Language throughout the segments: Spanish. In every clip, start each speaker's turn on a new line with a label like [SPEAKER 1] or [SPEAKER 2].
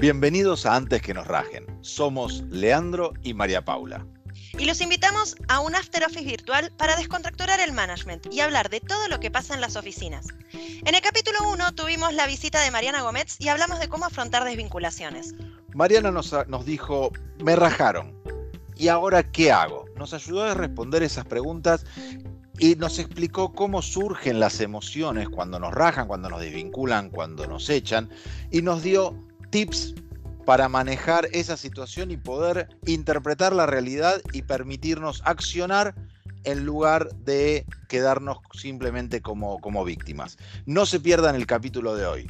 [SPEAKER 1] Bienvenidos a Antes que nos rajen. Somos Leandro y María Paula.
[SPEAKER 2] Y los invitamos a un After Office virtual para descontracturar el management y hablar de todo lo que pasa en las oficinas. En el capítulo 1 tuvimos la visita de Mariana Gómez y hablamos de cómo afrontar desvinculaciones.
[SPEAKER 1] Mariana nos, nos dijo, me rajaron. ¿Y ahora qué hago? Nos ayudó a responder esas preguntas y nos explicó cómo surgen las emociones cuando nos rajan, cuando nos desvinculan, cuando nos echan, y nos dio tips para manejar esa situación y poder interpretar la realidad y permitirnos accionar en lugar de quedarnos simplemente como, como víctimas. No se pierdan el capítulo de hoy.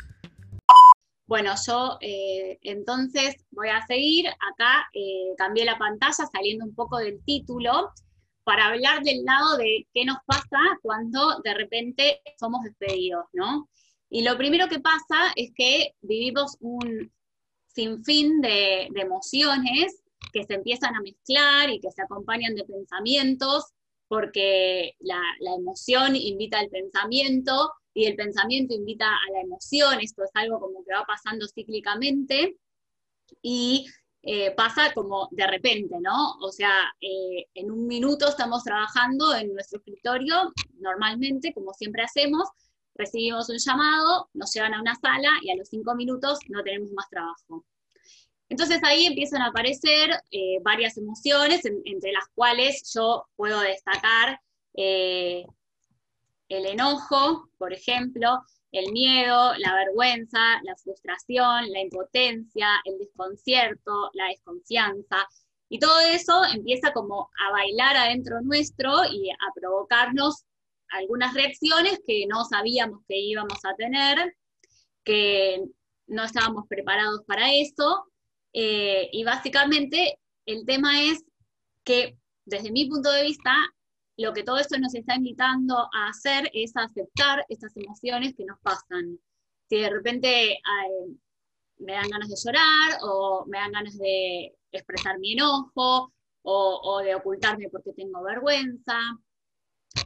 [SPEAKER 3] Bueno, yo eh, entonces voy a seguir. Acá eh, cambié la pantalla saliendo un poco del título para hablar del lado de qué nos pasa cuando de repente somos despedidos, ¿no? Y lo primero que pasa es que vivimos un sinfín de, de emociones que se empiezan a mezclar y que se acompañan de pensamientos, porque la, emoción invita al pensamiento y el pensamiento invita a la emoción, esto es algo como que va pasando cíclicamente y eh, pasa como de repente, ¿no? O sea, eh, en un minuto estamos trabajando en nuestro escritorio, normalmente, como siempre hacemos, recibimos un llamado, nos llevan a una sala y a los cinco minutos no tenemos más trabajo. Entonces ahí empiezan a aparecer eh, varias emociones, entre las cuales yo puedo destacar eh, el enojo, por ejemplo, el miedo, la vergüenza, la frustración, la impotencia, el desconcierto, la desconfianza. Y todo eso empieza como a bailar adentro nuestro y a provocarnos algunas reacciones que no sabíamos que íbamos a tener, que no estábamos preparados para eso. Eh, y básicamente el tema es que desde mi punto de vista, lo que todo esto nos está invitando a hacer es aceptar estas emociones que nos pasan. Si de repente me dan ganas de llorar o me dan ganas de expresar mi enojo o, o de ocultarme porque tengo vergüenza,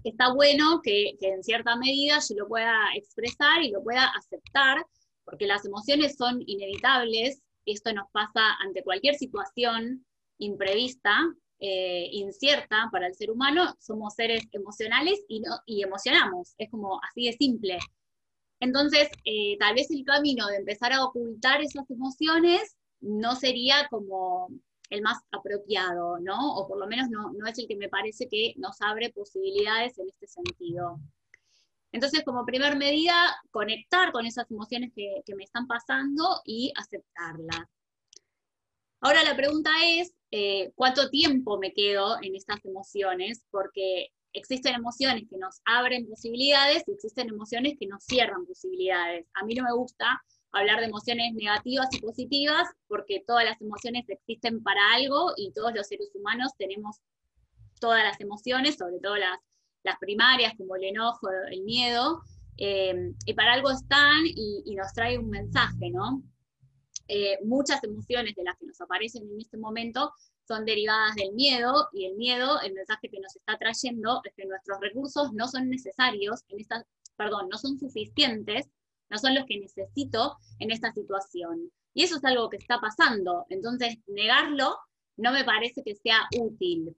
[SPEAKER 3] está bueno que, en cierta medida yo lo pueda expresar y lo pueda aceptar, porque las emociones son inevitables, esto nos pasa ante cualquier situación imprevista, eh, incierta para el ser humano, somos seres emocionales y, no, y emocionamos, es como así de simple. Entonces, eh, tal vez el camino de empezar a ocultar esas emociones no sería como el más apropiado, ¿no? O por lo menos no, no es el que me parece que nos abre posibilidades en este sentido. Entonces, como primer medida, conectar con esas emociones que, que me están pasando y aceptarlas. Ahora la pregunta es, eh, ¿cuánto tiempo me quedo en estas emociones? Porque existen emociones que nos abren posibilidades y existen emociones que nos cierran posibilidades. A mí no me gusta hablar de emociones negativas y positivas, porque todas las emociones existen para algo y todos los seres humanos tenemos todas las emociones, sobre todo las, las primarias como el enojo, el miedo, eh, y para algo están y, nos trae un mensaje, ¿no? Eh, muchas emociones de las que nos aparecen en este momento son derivadas del miedo y el miedo, el mensaje que nos está trayendo es que nuestros recursos no son necesarios, en esta, perdón, no son suficientes no son los que necesito en esta situación. Y eso es algo que está pasando, entonces negarlo no me parece que sea útil.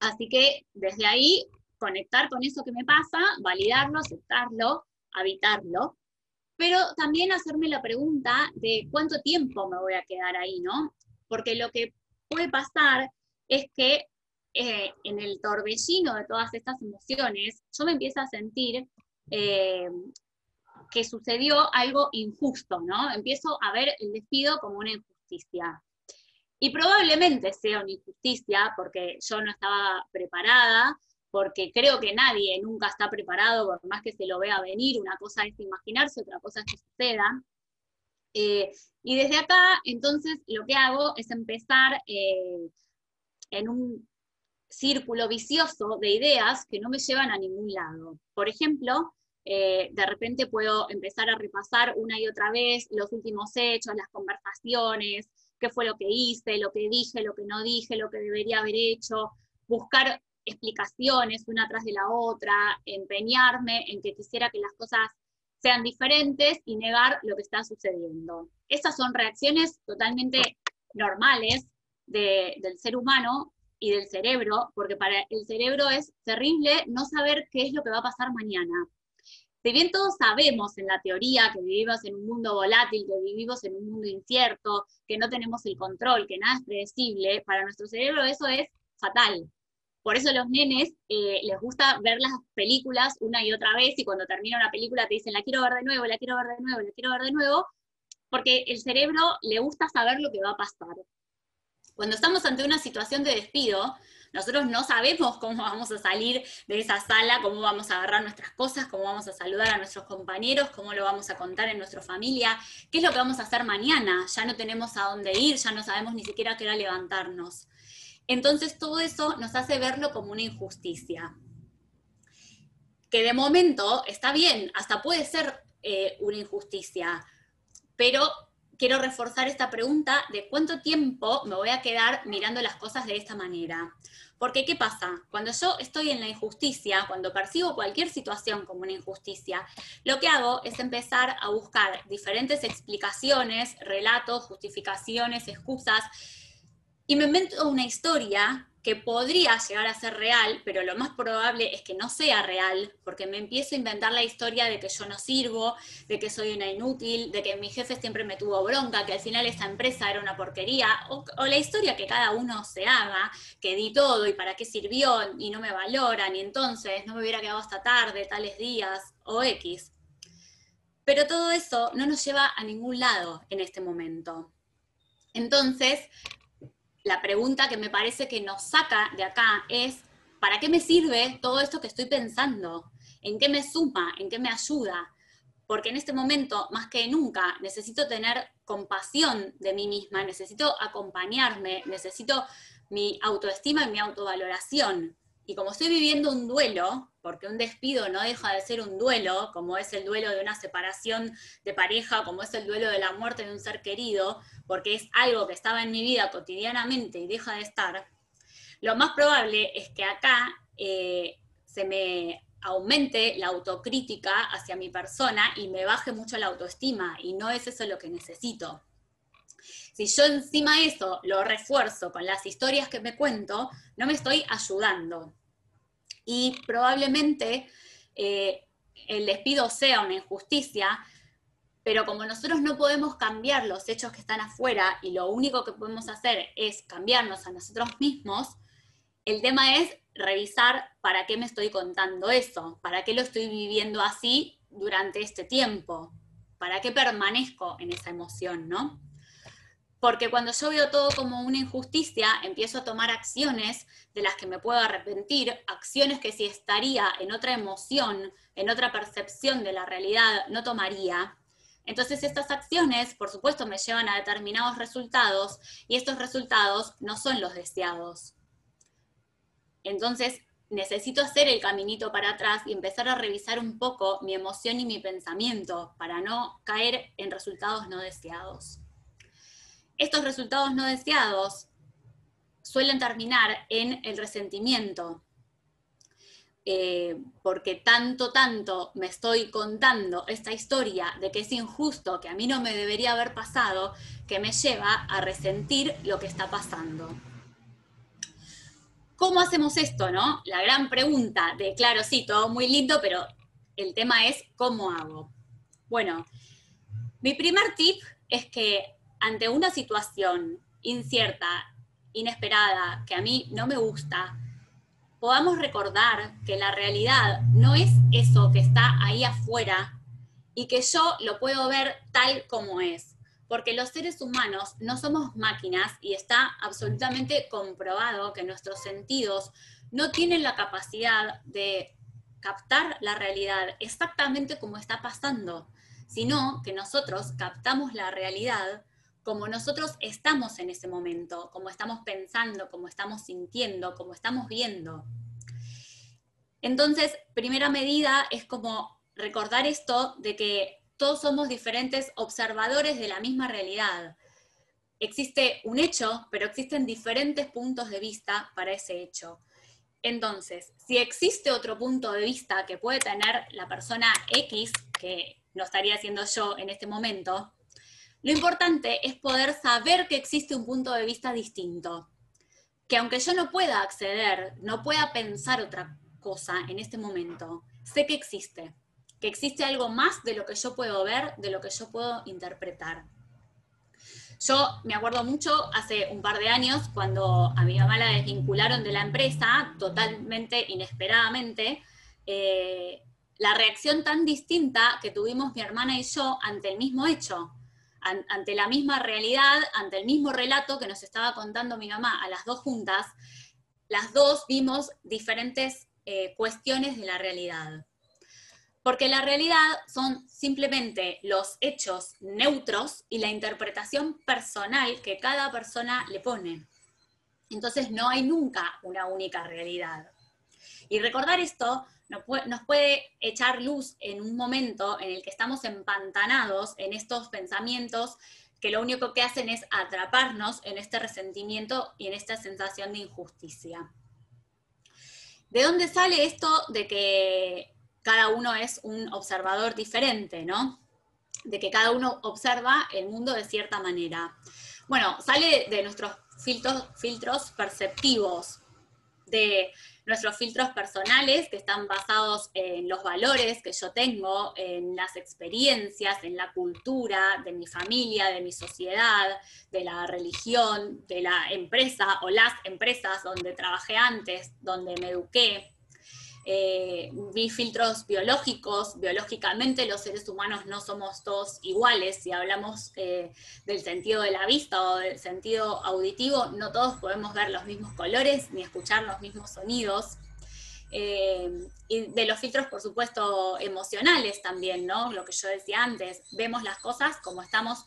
[SPEAKER 3] Así que desde ahí, conectar con eso que me pasa, validarlo, aceptarlo, habitarlo, pero también hacerme la pregunta de cuánto tiempo me voy a quedar ahí, ¿no? Porque lo que puede pasar es que eh, en el torbellino de todas estas emociones, yo me empiezo a sentir eh, que sucedió algo injusto, ¿no? Empiezo a ver el despido como una injusticia. Y probablemente sea una injusticia porque yo no estaba preparada, porque creo que nadie nunca está preparado, por más que se lo vea venir, una cosa es imaginarse, otra cosa es que suceda. Eh, y desde acá, entonces, lo que hago es empezar eh, en un círculo vicioso de ideas que no me llevan a ningún lado. Por ejemplo, eh, de repente puedo empezar a repasar una y otra vez los últimos hechos, las conversaciones, qué fue lo que hice, lo que dije, lo que no dije, lo que debería haber hecho, buscar explicaciones una tras de la otra, empeñarme en que quisiera que las cosas sean diferentes y negar lo que está sucediendo. Estas son reacciones totalmente normales del ser humano y del cerebro, porque para el cerebro es terrible no saber qué es lo que va a pasar mañana. Si bien todos sabemos en la teoría que vivimos en un mundo volátil, que vivimos en un mundo incierto, que no tenemos el control, que nada es predecible, para nuestro cerebro eso es fatal. Por eso los nenes eh, les gusta ver las películas una y otra vez y cuando termina una película te dicen la quiero ver de nuevo, la quiero ver de nuevo, la quiero ver de nuevo, porque el cerebro le gusta saber lo que va a pasar. Cuando estamos ante una situación de despido, nosotros no sabemos cómo vamos a salir de esa sala, cómo vamos a agarrar nuestras cosas, cómo vamos a saludar a nuestros compañeros, cómo lo vamos a contar en nuestra familia, qué es lo que vamos a hacer mañana. Ya no tenemos a dónde ir, ya no sabemos ni siquiera qué era levantarnos. Entonces todo eso nos hace verlo como una injusticia. Que de momento está bien, hasta puede ser eh, una injusticia, pero quiero reforzar esta pregunta de cuánto tiempo me voy a quedar mirando las cosas de esta manera. Porque, ¿qué pasa? Cuando yo estoy en la injusticia, cuando percibo cualquier situación como una injusticia, lo que hago es empezar a buscar diferentes explicaciones, relatos, justificaciones, excusas, y me invento una historia que podría llegar a ser real, pero lo más probable es que no sea real, porque me empiezo a inventar la historia de que yo no sirvo, de que soy una inútil, de que mi jefe siempre me tuvo bronca, que al final esa empresa era una porquería, o, la historia que cada uno se haga, que di todo y para qué sirvió y no me valoran, y entonces no me hubiera quedado hasta tarde, tales días, o X. Pero todo eso no nos lleva a ningún lado en este momento. Entonces, la pregunta que me parece que nos saca de acá es, ¿para qué me sirve todo esto que estoy pensando? ¿En qué me suma? ¿En qué me ayuda? Porque en este momento, más que nunca, necesito tener compasión de mí misma, necesito acompañarme, necesito mi autoestima y mi autovaloración. Y como estoy viviendo un duelo, porque un despido no deja de ser un duelo, como es el duelo de una separación de pareja, como es el duelo de la muerte de un ser querido, porque es algo que estaba en mi vida cotidianamente y deja de estar, lo más probable es que acá eh, se me aumente la autocrítica hacia mi persona y me baje mucho la autoestima, y no es eso lo que necesito. Si yo encima eso lo refuerzo con las historias que me cuento, no me estoy ayudando. Y probablemente eh, el despido sea una injusticia, pero como nosotros no podemos cambiar los hechos que están afuera y lo único que podemos hacer es cambiarnos a nosotros mismos, el tema es revisar para qué me estoy contando eso, para qué lo estoy viviendo así durante este tiempo, para qué permanezco en esa emoción, ¿no? Porque cuando yo veo todo como una injusticia, empiezo a tomar acciones de las que me puedo arrepentir, acciones que si estaría en otra emoción, en otra percepción de la realidad, no tomaría. Entonces estas acciones, por supuesto, me llevan a determinados resultados y estos resultados no son los deseados. Entonces necesito hacer el caminito para atrás y empezar a revisar un poco mi emoción y mi pensamiento para no caer en resultados no deseados. Estos resultados no deseados suelen terminar en el resentimiento, eh, porque tanto, tanto me estoy contando esta historia de que es injusto, que a mí no me debería haber pasado, que me lleva a resentir lo que está pasando. ¿Cómo hacemos esto, no? La gran pregunta de, claro, sí, todo muy lindo, pero el tema es, ¿cómo hago? Bueno, mi primer tip es que ante una situación incierta, inesperada, que a mí no me gusta, podamos recordar que la realidad no es eso que está ahí afuera y que yo lo puedo ver tal como es. Porque los seres humanos no somos máquinas y está absolutamente comprobado que nuestros sentidos no tienen la capacidad de captar la realidad exactamente como está pasando, sino que nosotros captamos la realidad como nosotros estamos en ese momento, como estamos pensando, como estamos sintiendo, como estamos viendo. Entonces, primera medida es como recordar esto de que todos somos diferentes observadores de la misma realidad. Existe un hecho, pero existen diferentes puntos de vista para ese hecho. Entonces, si existe otro punto de vista que puede tener la persona X, que no estaría haciendo yo en este momento, lo importante es poder saber que existe un punto de vista distinto. Que aunque yo no pueda acceder, no pueda pensar otra cosa en este momento, sé que existe. Que existe algo más de lo que yo puedo ver, de lo que yo puedo interpretar. Yo me acuerdo mucho hace un par de años cuando a mi mamá la desvincularon de la empresa, totalmente inesperadamente, eh, la reacción tan distinta que tuvimos mi hermana y yo ante el mismo hecho, ante la misma realidad, ante el mismo relato que nos estaba contando mi mamá a las dos juntas, las dos vimos diferentes eh, cuestiones de la realidad. Porque la realidad son simplemente los hechos neutros y la interpretación personal que cada persona le pone. Entonces no hay nunca una única realidad. Y recordar esto nos puede, echar luz en un momento en el que estamos empantanados en estos pensamientos que lo único que hacen es atraparnos en este resentimiento y en esta sensación de injusticia. ¿De dónde sale esto de que cada uno es un observador diferente, ¿no? De que cada uno observa el mundo de cierta manera. Bueno, sale de nuestros filtros, filtros perceptivos, de nuestros filtros personales que están basados en los valores que yo tengo, en las experiencias, en la cultura de mi familia, de mi sociedad, de la religión, de la empresa o las empresas donde trabajé antes, donde me eduqué, eh, mis filtros biológicos, biológicamente los seres humanos no somos todos iguales, si hablamos eh, del sentido de la vista o del sentido auditivo, no todos podemos ver los mismos colores ni escuchar los mismos sonidos. Eh, y de los filtros, por supuesto, emocionales también, ¿no? Lo que yo decía antes, vemos las cosas como estamos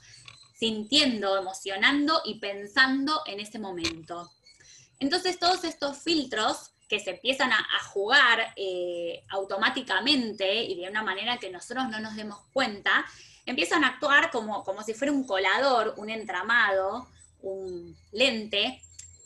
[SPEAKER 3] sintiendo, emocionando y pensando en ese momento. Entonces, todos estos filtros que se empiezan a, jugar eh, automáticamente y de una manera que nosotros no nos demos cuenta, empiezan a actuar como, como si fuera un colador, un entramado, un lente,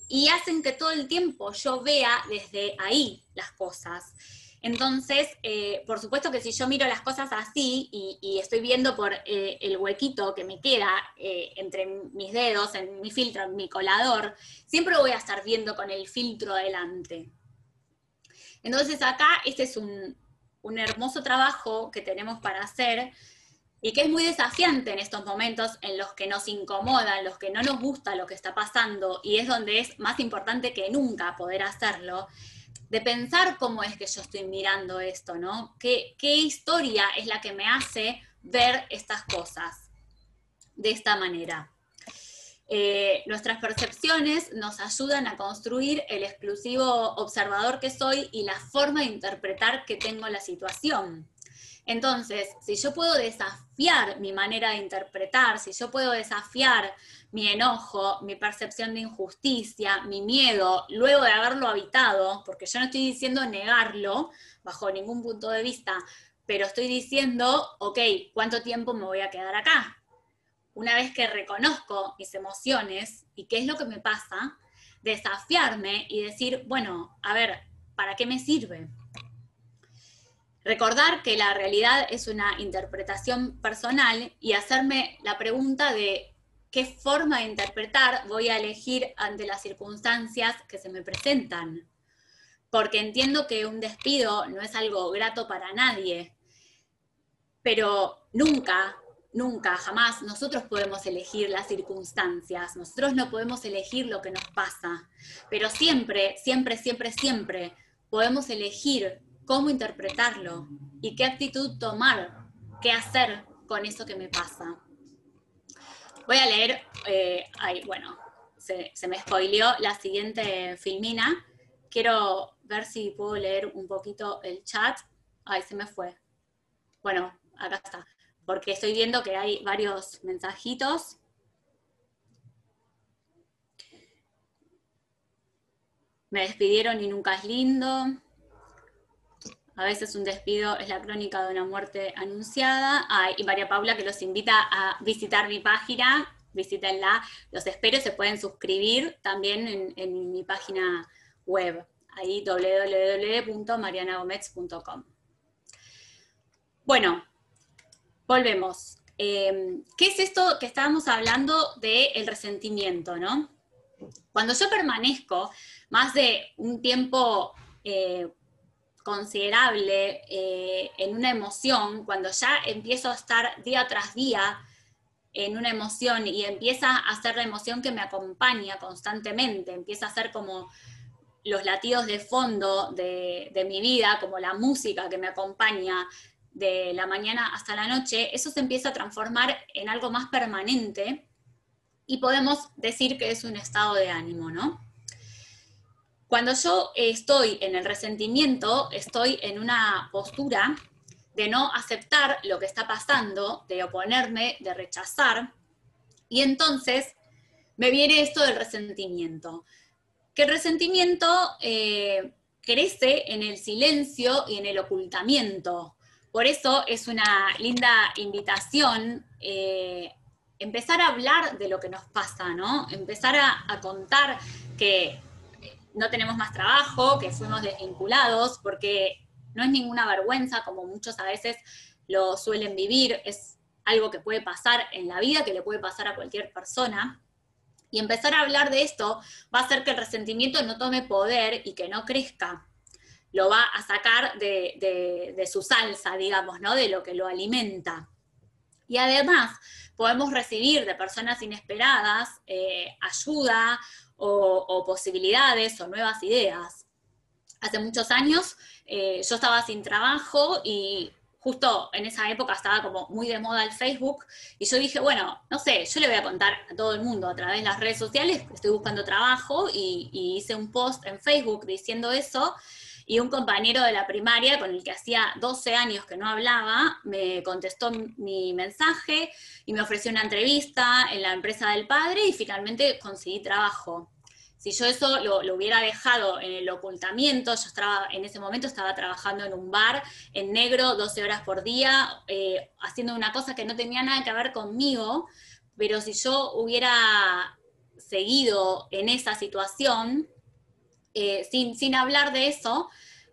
[SPEAKER 3] y hacen que todo el tiempo yo vea desde ahí las cosas. Entonces, eh, por supuesto que si yo miro las cosas así y, estoy viendo por eh, el huequito que me queda entre mis dedos, en mi filtro, en mi colador, siempre voy a estar viendo con el filtro adelante. Entonces acá este es un, hermoso trabajo que tenemos para hacer y que es muy desafiante en estos momentos en los que nos incomoda, en los que no nos gusta lo que está pasando y es donde es más importante que nunca poder hacerlo, de pensar cómo es que yo estoy mirando esto, ¿no? ¿Qué, qué historia es la que me hace ver estas cosas de esta manera? Eh, nuestras percepciones nos ayudan a construir el exclusivo observador que soy y la forma de interpretar que tengo la situación. Entonces, si yo puedo desafiar mi manera de interpretar, si yo puedo desafiar mi enojo, mi percepción de injusticia, mi miedo, luego de haberlo habitado, porque yo no estoy diciendo negarlo bajo ningún punto de vista, pero estoy diciendo, ok, ¿cuánto tiempo me voy a quedar acá? Una vez que reconozco mis emociones y qué es lo que me pasa, desafiarme y decir, bueno, a ver, ¿para qué me sirve? Recordar que la realidad es una interpretación personal y hacerme la pregunta de qué forma de interpretar voy a elegir ante las circunstancias que se me presentan. Porque entiendo que un despido no es algo grato para nadie, pero nunca nunca, jamás nosotros podemos elegir las circunstancias, nosotros no podemos elegir lo que nos pasa, pero siempre, siempre, siempre, siempre podemos elegir cómo interpretarlo y qué actitud tomar, qué hacer con eso que me pasa. Voy a leer, eh, bueno, se, se, me spoileó la siguiente filmina. Quiero ver si puedo leer un poquito el chat. Ay, se me fue. Bueno, acá está porque estoy viendo que hay varios mensajitos. Me despidieron y nunca es lindo. A veces un despido es la crónica de una muerte anunciada. y María Paula que los invita a visitar mi página. Visítenla. Los espero. Se pueden suscribir también en, en mi página web. Ahí www.marianagomez.com. Bueno, volvemos. Eh, ¿Qué es esto que estábamos hablando del resentimiento, no? Cuando yo permanezco más de un tiempo eh, considerable eh, en una emoción, cuando ya empiezo a estar día tras día en una emoción y empieza a ser la emoción que me acompaña constantemente, empieza a ser como los latidos de fondo de, de mi vida, como la música que me acompaña de la mañana hasta la noche, eso se empieza a transformar en algo más permanente y podemos decir que es un estado de ánimo, ¿no? Cuando yo estoy en el resentimiento, estoy en una postura de no aceptar lo que está pasando, de oponerme, de rechazar, y entonces me viene esto del resentimiento. Que el resentimiento eh, crece en el silencio y en el ocultamiento. Por eso es una linda invitación eh, empezar a hablar de lo que nos pasa, ¿no? Empezar a, contar que no tenemos más trabajo, que fuimos desvinculados, porque no es ninguna vergüenza, como muchos a veces lo suelen vivir, es algo que puede pasar en la vida, que le puede pasar a cualquier persona. Y empezar a hablar de esto va a hacer que el resentimiento no tome poder y que no crezca lo va a sacar de, su salsa, digamos, ¿no? De lo que lo alimenta. Y además podemos recibir de personas inesperadas eh, ayuda o, posibilidades o nuevas ideas. Hace muchos años eh, yo estaba sin trabajo y justo en esa época estaba como muy de moda el Facebook y yo dije, bueno, no sé, yo le voy a contar a todo el mundo a través de las redes sociales estoy buscando trabajo y hice un post en Facebook diciendo eso y un compañero de la primaria con el que hacía 12 años que no hablaba, me contestó mi mensaje y me ofreció una entrevista en la empresa del padre y finalmente conseguí trabajo. Si yo eso lo, hubiera dejado en el ocultamiento, yo estaba, en ese momento estaba trabajando en un bar en negro 12 horas por día, eh, haciendo una cosa que no tenía nada que ver conmigo, pero si yo hubiera seguido en esa situación, eh, sin, sin hablar de eso,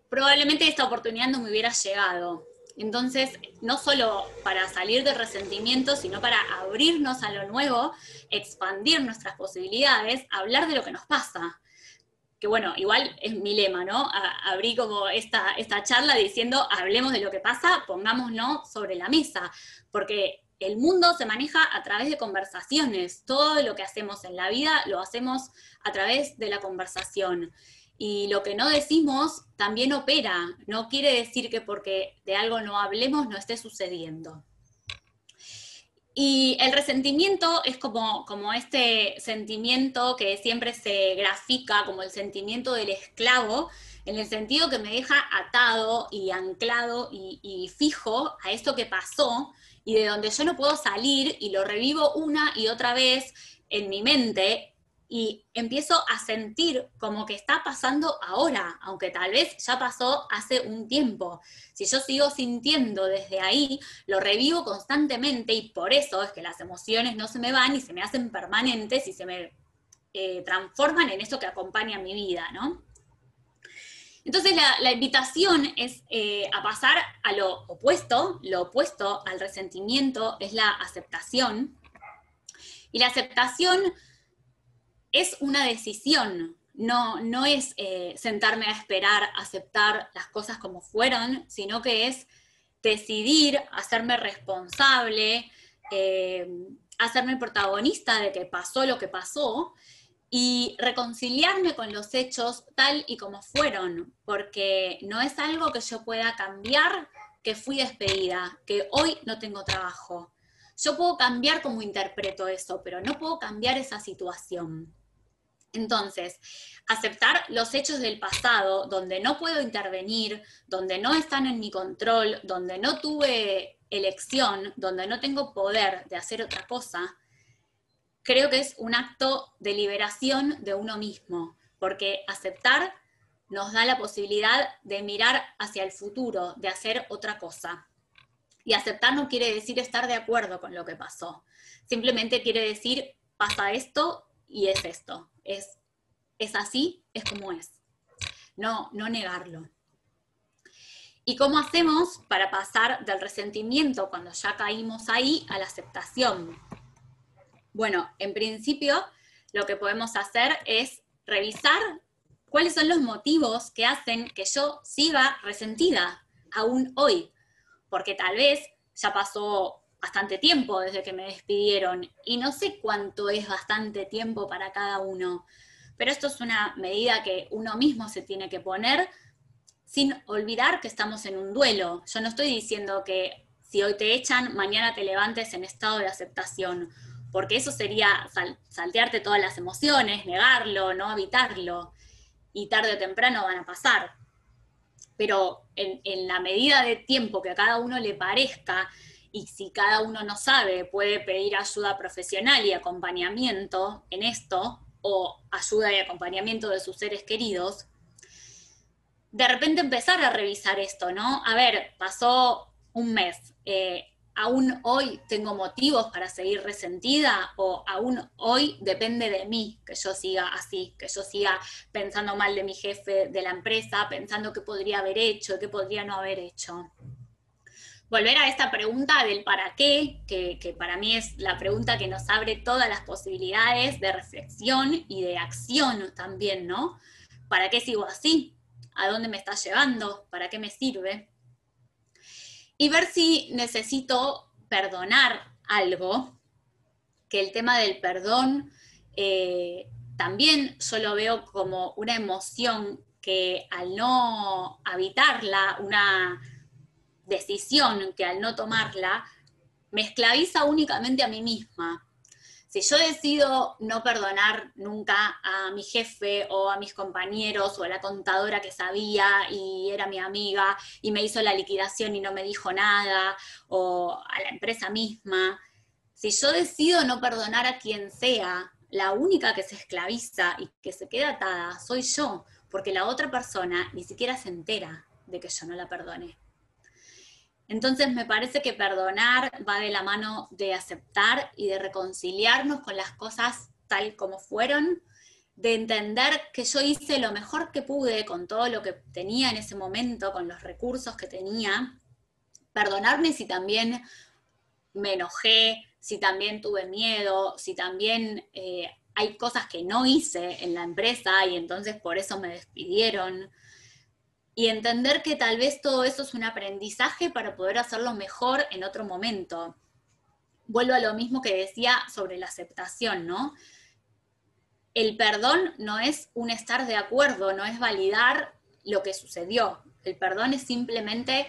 [SPEAKER 3] probablemente esta oportunidad no me hubiera llegado. Entonces, no solo para salir del resentimiento, sino para abrirnos a lo nuevo, expandir nuestras posibilidades, hablar de lo que nos pasa. Que bueno, igual es mi lema, ¿no? abrí como esta, esta charla diciendo, hablemos de lo que pasa, pongámoslo sobre la mesa, porque el mundo se maneja a través de conversaciones. Todo lo que hacemos en la vida lo hacemos a través de la conversación. Y lo que no decimos también opera. No quiere decir que porque de algo no hablemos no esté sucediendo. Y el resentimiento es como, como este sentimiento que siempre se grafica como el sentimiento del esclavo, en el sentido que me deja atado y anclado y, y fijo a esto que pasó y de donde yo no puedo salir y lo revivo una y otra vez en mi mente y empiezo a sentir como que está pasando ahora, aunque tal vez ya pasó hace un tiempo. Si yo sigo sintiendo desde ahí, lo revivo constantemente y por eso es que las emociones no se me van y se me hacen permanentes y se me eh, transforman en eso que acompaña mi vida, ¿no? Entonces la, invitación es eh, a pasar a lo opuesto, lo opuesto al resentimiento es la aceptación. Y la aceptación es una decisión, no, no es eh, sentarme a esperar, aceptar las cosas como fueron, sino que es decidir, hacerme responsable, eh, hacerme protagonista de que pasó lo que pasó y reconciliarme con los hechos tal y como fueron, porque no es algo que yo pueda cambiar, que fui despedida, que hoy no tengo trabajo. Yo puedo cambiar cómo interpreto eso, pero no puedo cambiar esa situación. Entonces, aceptar los hechos del pasado, donde no puedo intervenir, donde no están en mi control, donde no tuve elección, donde no tengo poder de hacer otra cosa, creo que es un acto de liberación de uno mismo, porque aceptar nos da la posibilidad de mirar hacia el futuro, de hacer otra cosa. Y aceptar no quiere decir estar de acuerdo con lo que pasó. Simplemente quiere decir, pasa esto y es esto. Es, es así, es como es. No, no negarlo. ¿Y cómo hacemos para pasar del resentimiento cuando ya caímos ahí a la aceptación? Bueno, en principio lo que podemos hacer es revisar cuáles son los motivos que hacen que yo siga resentida aún hoy, porque tal vez ya pasó bastante tiempo desde que me despidieron y no sé cuánto es bastante tiempo para cada uno, pero esto es una medida que uno mismo se tiene que poner sin olvidar que estamos en un duelo. Yo no estoy diciendo que si hoy te echan, mañana te levantes en estado de aceptación, porque eso sería saltearte todas las emociones, negarlo, no evitarlo, y tarde o temprano van a pasar. Pero en, en la medida de tiempo que a cada uno le parezca, y si cada uno no sabe, puede pedir ayuda profesional y acompañamiento en esto, o ayuda y acompañamiento de sus seres queridos, de repente empezar a revisar esto, ¿no? A ver, pasó un mes, eh, aún hoy tengo motivos para seguir resentida o aún hoy depende de mí que yo siga así, que yo siga pensando mal de mi jefe de la empresa, pensando qué podría haber hecho, qué podría no haber hecho. Volver a esta pregunta del para qué, que, que para mí es la pregunta que nos abre todas las posibilidades de reflexión y de acción también, ¿no? ¿Para qué sigo así? a dónde me está llevando, para qué me sirve. Y ver si necesito perdonar algo, que el tema del perdón eh, también yo lo veo como una emoción que al no habitarla, una decisión que al no tomarla, me esclaviza únicamente a mí misma. Si yo decido no perdonar nunca a mi jefe o a mis compañeros o a la contadora que sabía y era mi amiga y me hizo la liquidación y no me dijo nada, o a la empresa misma, si yo decido no perdonar a quien sea, la única que se esclaviza y que se queda atada soy yo, porque la otra persona ni siquiera se entera de que yo no la perdone. Entonces me parece que perdonar va de la mano de aceptar y de reconciliarnos con las cosas tal como fueron, de entender que yo hice lo mejor que pude con todo lo que tenía en ese momento, con los recursos que tenía, perdonarme si también me enojé, si también tuve miedo, si también eh, hay cosas que no hice en la empresa y entonces por eso me despidieron y entender que tal vez todo eso es un aprendizaje para poder hacerlo mejor en otro momento. Vuelvo a lo mismo que decía sobre la aceptación, ¿no? El perdón no es un estar de acuerdo, no es validar lo que sucedió. El perdón es simplemente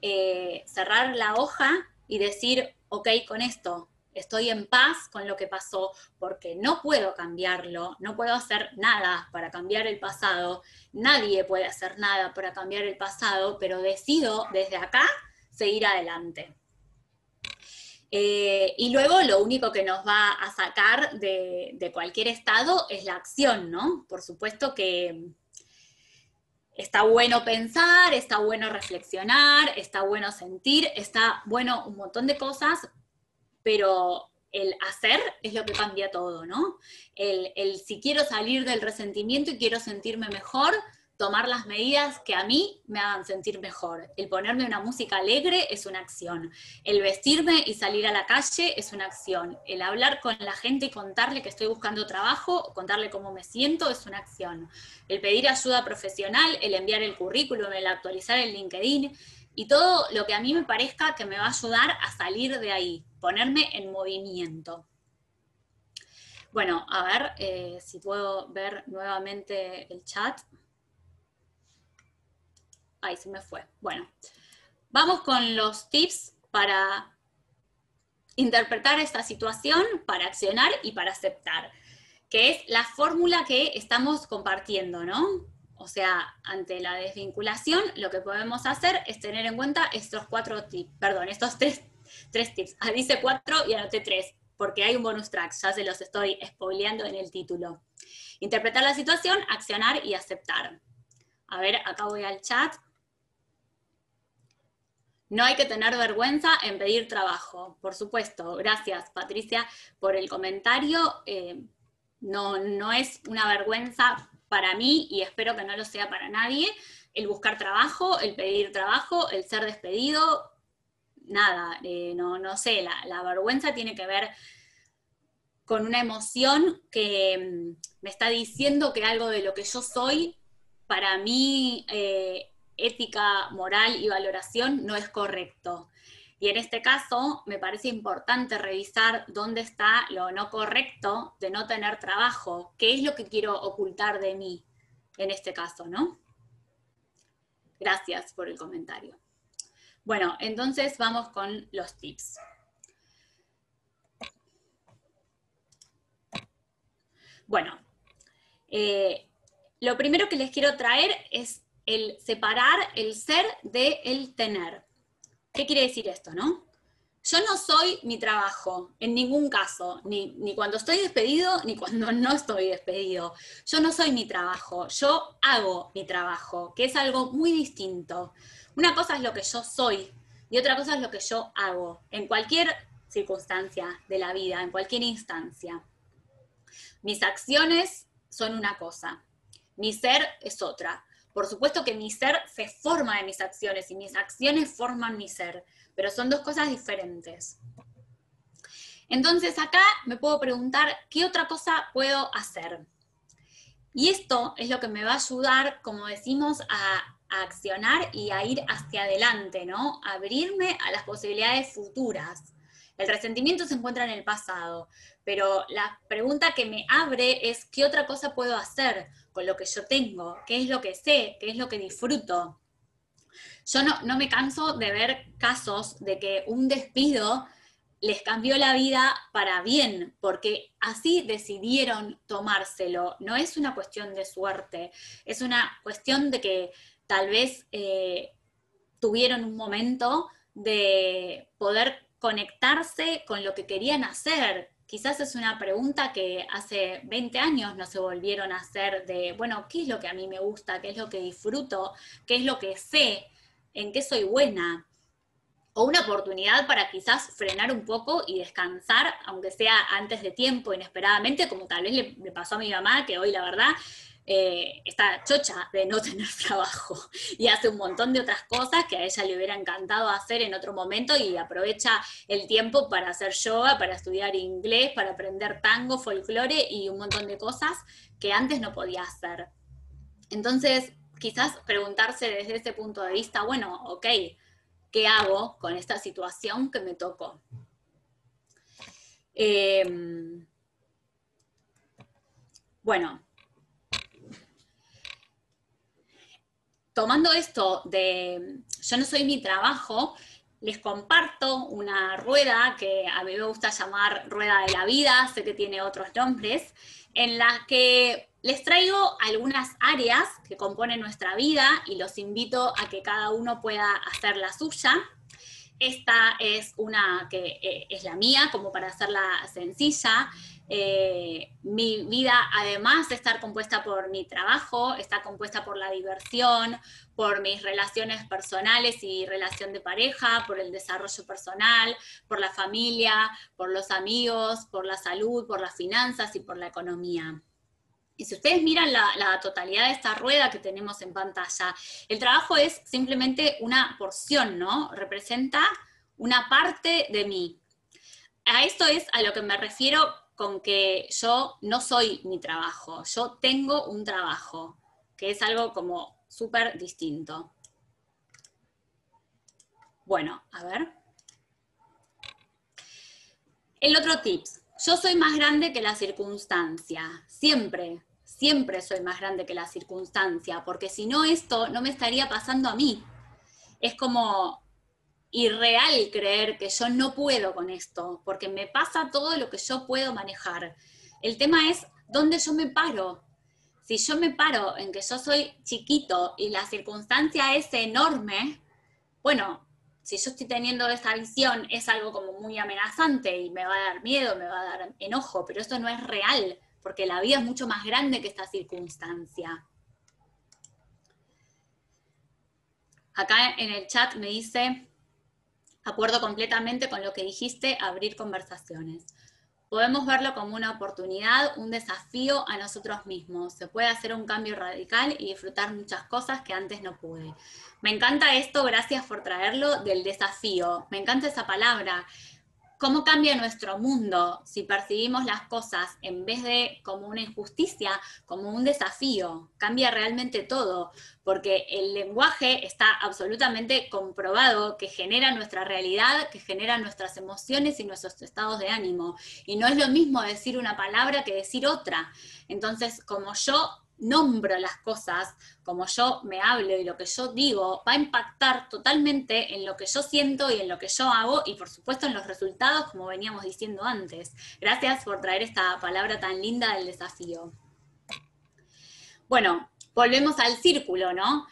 [SPEAKER 3] eh, cerrar la hoja y decir, ok, con esto estoy en paz con lo que pasó porque no puedo cambiarlo, no puedo hacer nada para cambiar el pasado, nadie puede hacer nada para cambiar el pasado, pero decido desde acá seguir adelante. Eh, y luego lo único que nos va a sacar de, de cualquier estado es la acción, ¿no? Por supuesto que está bueno pensar, está bueno reflexionar, está bueno sentir, está bueno un montón de cosas, pero el hacer es lo que cambia todo, ¿no? El, si quiero salir del resentimiento y quiero sentirme mejor, tomar las medidas que a mí me hagan sentir mejor. El ponerme una música alegre es una acción. El vestirme y salir a la calle es una acción. El hablar con la gente y contarle que estoy buscando trabajo, contarle cómo me siento es una acción. El pedir ayuda profesional, el enviar el currículum, el actualizar el LinkedIn y todo lo que a mí me parezca que me va a ayudar a salir de ahí, ponerme en movimiento. Bueno, a ver eh, si puedo ver nuevamente el chat. Ahí se me fue. Bueno, vamos con los tips para interpretar esta situación, para accionar y para aceptar, que es la fórmula que estamos compartiendo, ¿no? O sea, ante la desvinculación, lo que podemos hacer es tener en cuenta estos cuatro tips, perdón, estos tres, tips. Ah, dice cuatro y anoté tres, porque hay un bonus track, ya se los estoy spoileando en el título. Interpretar la situación, accionar y aceptar. A ver, acá voy al chat. No hay que tener vergüenza en pedir trabajo, por supuesto. Gracias, Patricia, por el comentario. Eh, no, no es una vergüenza para mí y espero que no lo sea para nadie, el buscar trabajo, el pedir trabajo, el ser despedido, nada, eh, no, no sé, la, vergüenza tiene que ver con una emoción que mm, me está diciendo que algo de lo que yo soy, para mí, eh, ética, moral y valoración no es correcto. Y en este caso me parece importante revisar dónde está lo no correcto de no tener trabajo, qué es lo que quiero ocultar de mí en este caso, ¿no? Gracias por el comentario. Bueno, entonces vamos con los tips. Bueno, eh, lo primero que les quiero traer es el separar el ser de el tener. ¿Qué quiere decir esto, no? Yo no soy mi trabajo, en ningún caso, ni, ni, cuando estoy despedido, ni cuando no estoy despedido. Yo no soy mi trabajo, yo hago mi trabajo, que es algo muy distinto. Una cosa es lo que yo soy y otra cosa es lo que yo hago, en cualquier circunstancia de la vida, en cualquier instancia. Mis acciones son una cosa, mi ser es otra. Por supuesto que mi ser se forma de mis acciones y mis acciones forman mi ser, pero son dos cosas diferentes. Entonces acá me puedo preguntar, ¿qué otra cosa puedo hacer? Y esto es lo que me va a ayudar, como decimos, a, accionar y a ir hacia adelante, ¿no? abrirme a las posibilidades futuras. El resentimiento se encuentra en el pasado, pero la pregunta que me abre es, ¿qué otra cosa puedo hacer? con lo que yo tengo, qué es lo que sé, qué es lo que disfruto. Yo no, no me canso de ver casos de que un despido les cambió la vida para bien, porque así decidieron tomárselo. No es una cuestión de suerte, es una cuestión de que tal vez eh, tuvieron un momento de poder conectarse con lo que querían hacer, quizás es una pregunta que hace 20 años no se volvieron a hacer de, bueno, ¿qué es lo que a mí me gusta? ¿Qué es lo que disfruto? ¿Qué es lo que sé? ¿En qué soy buena? O una oportunidad para quizás frenar un poco y descansar, aunque sea antes de tiempo, inesperadamente, como tal vez le, le pasó a mi mamá, que hoy la verdad eh, está chocha de no tener trabajo y hace un montón de otras cosas que a ella le hubiera encantado hacer en otro momento y aprovecha el tiempo para hacer yoga, para estudiar inglés, para aprender tango, folclore y un montón de cosas que antes no podía hacer. Entonces, quizás preguntarse desde ese punto de vista, bueno, ok, ¿qué hago con esta situación que me tocó? Em, bueno, tomando esto de yo no soy mi trabajo, les comparto una rueda que a mí me gusta llamar rueda de la vida, sé que tiene otros nombres, en la que les traigo algunas áreas que componen nuestra vida y los invito a que cada uno pueda hacer la suya. Esta es una que eh, es la mía, como para hacerla sencilla. Eh, mi vida, además de estar compuesta por mi trabajo, está compuesta por la diversión, por mis relaciones personales y relación de pareja, por el desarrollo personal, por la familia, por los amigos, por la salud, por las finanzas y por la economía. Y si ustedes miran la, totalidad de esta rueda que tenemos en pantalla, el trabajo es simplemente una porción, ¿no? Representa una parte de mí. A esto es a lo que me refiero con que yo no soy mi trabajo, yo tengo un trabajo, que es algo como súper distinto. Bueno, a ver. El otro tip, yo soy más grande que la circunstancia, siempre, siempre soy más grande que la circunstancia, porque si no esto no me estaría pasando a mí. Es como irreal creer que yo no puedo con esto, porque me pasa todo lo que yo puedo manejar. El tema es dónde yo me paro. Si yo me paro en que yo soy chiquito y la circunstancia es enorme, bueno, si yo estoy teniendo esa visión es algo como muy amenazante y me va a dar miedo, me va a dar enojo, pero eso no es real, porque la vida es mucho más grande que esta circunstancia. Acá en el chat me dice, Acuerdo completamente con lo que dijiste, abrir conversaciones. Podemos verlo como una oportunidad, un desafío a nosotros mismos. Se puede hacer un cambio radical y disfrutar muchas cosas que antes no pude. Me encanta esto, gracias por traerlo, del desafío. Me encanta esa palabra cómo cambia nuestro mundo si percibimos las cosas en vez de como una injusticia, como un desafío. Cambia realmente todo, porque el lenguaje está absolutamente comprobado que genera nuestra realidad, que genera nuestras emociones y nuestros estados de ánimo. Y no es lo mismo decir una palabra que decir otra. Entonces, como yo nombro las cosas, como yo me hablo y lo que yo digo, va a impactar totalmente en lo que yo siento y en lo que yo hago y por supuesto en los resultados, como veníamos diciendo antes. Gracias por traer esta palabra tan linda del desafío. Bueno, volvemos al círculo, ¿no?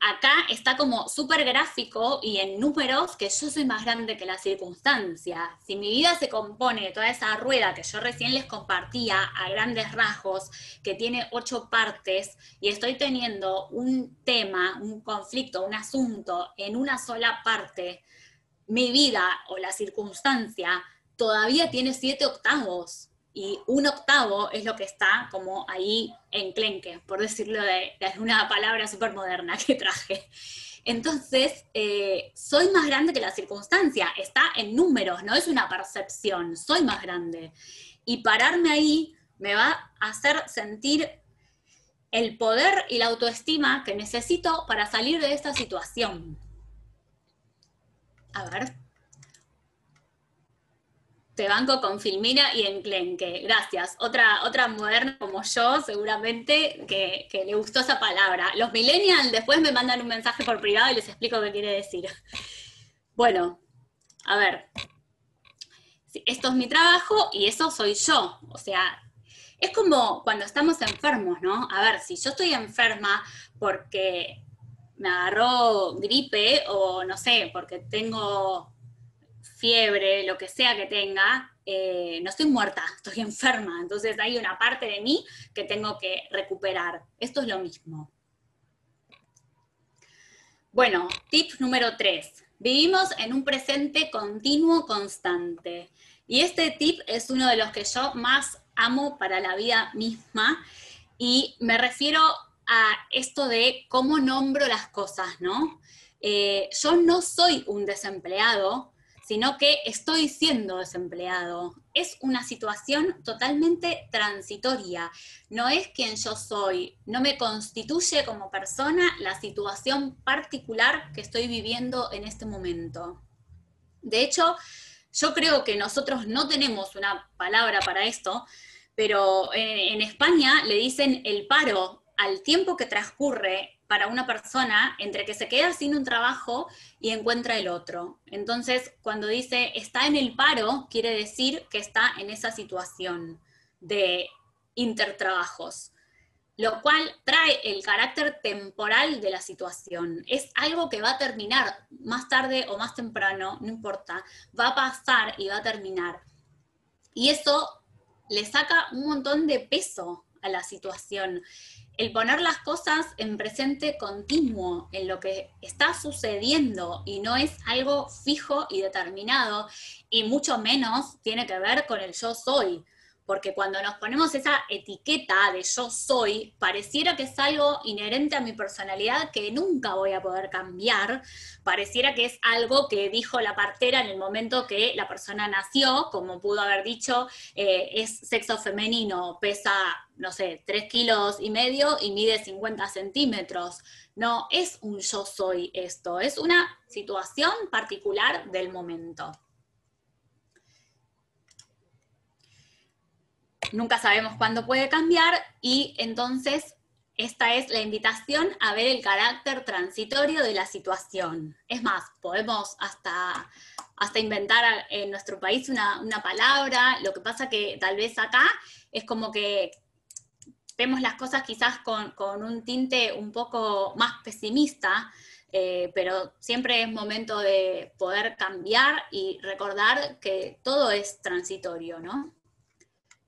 [SPEAKER 3] Acá está como súper gráfico y en números que yo soy más grande que la circunstancia. Si mi vida se compone de toda esa rueda que yo recién les compartía a grandes rasgos, que tiene ocho partes, y estoy teniendo un tema, un conflicto, un asunto en una sola parte, mi vida o la circunstancia todavía tiene siete octavos y un octavo es lo que está como ahí enclenque, por decirlo de, una palabra súper moderna que traje. Entonces, eh, soy más grande que la circunstancia, está en números, no es una percepción, soy más grande. Y pararme ahí me va a hacer sentir el poder y la autoestima que necesito para salir de esta situación. A ver banco con Filmina y Enclenque. Gracias. Otra, otra moderna como yo, seguramente, que, le gustó esa palabra. Los millennials después me mandan un mensaje por privado y les explico qué quiere decir. Bueno, a ver. Esto es mi trabajo y eso soy yo. O sea, es como cuando estamos enfermos, ¿no? A ver, si yo estoy enferma porque me agarró gripe o no sé, porque tengo fiebre, lo que sea que tenga, eh, no estoy muerta, estoy enferma. Entonces hay una parte de mí que tengo que recuperar. Esto es lo mismo. Bueno, tip número 3. Vivimos en un presente continuo constante. Y este tip es uno de los que yo más amo para la vida misma. Y me refiero a esto de cómo nombro las cosas, ¿no? Eh, yo no soy un desempleado, sino que estoy siendo desempleado. Es una situación totalmente transitoria. No es quien yo soy, no me constituye como persona la situación particular que estoy viviendo en este momento. De hecho, yo creo que nosotros no tenemos una palabra para esto, pero en, España le dicen el paro al tiempo que transcurre para una persona entre que se queda sin un trabajo y encuentra el otro. Entonces, cuando dice está en el paro, quiere decir que está en esa situación de intertrabajos, lo cual trae el carácter temporal de la situación. Es algo que va a terminar más tarde o más temprano, no importa, va a pasar y va a terminar. Y eso le saca un montón de peso a la situación el poner las cosas en presente continuo, en lo que está sucediendo y no es algo fijo y determinado, y mucho menos tiene que ver con el yo soy porque cuando nos ponemos esa etiqueta de yo soy, pareciera que es algo inherente a mi personalidad que nunca voy a poder cambiar, pareciera que es algo que dijo la partera en el momento que la persona nació, como pudo haber dicho, eh, es sexo femenino, pesa, no sé, 3 kilos y medio y mide 50 centímetros. No, es un yo soy esto, es una situación particular del momento. Nunca sabemos cuándo puede cambiar y entonces esta es la invitación a ver el carácter transitorio de la situación. Es más, podemos hasta, hasta inventar en nuestro país una, palabra, lo que pasa que tal vez acá es como que vemos las cosas quizás con, un tinte un poco más pesimista, eh, pero siempre es momento de poder cambiar y recordar que todo es transitorio, ¿no?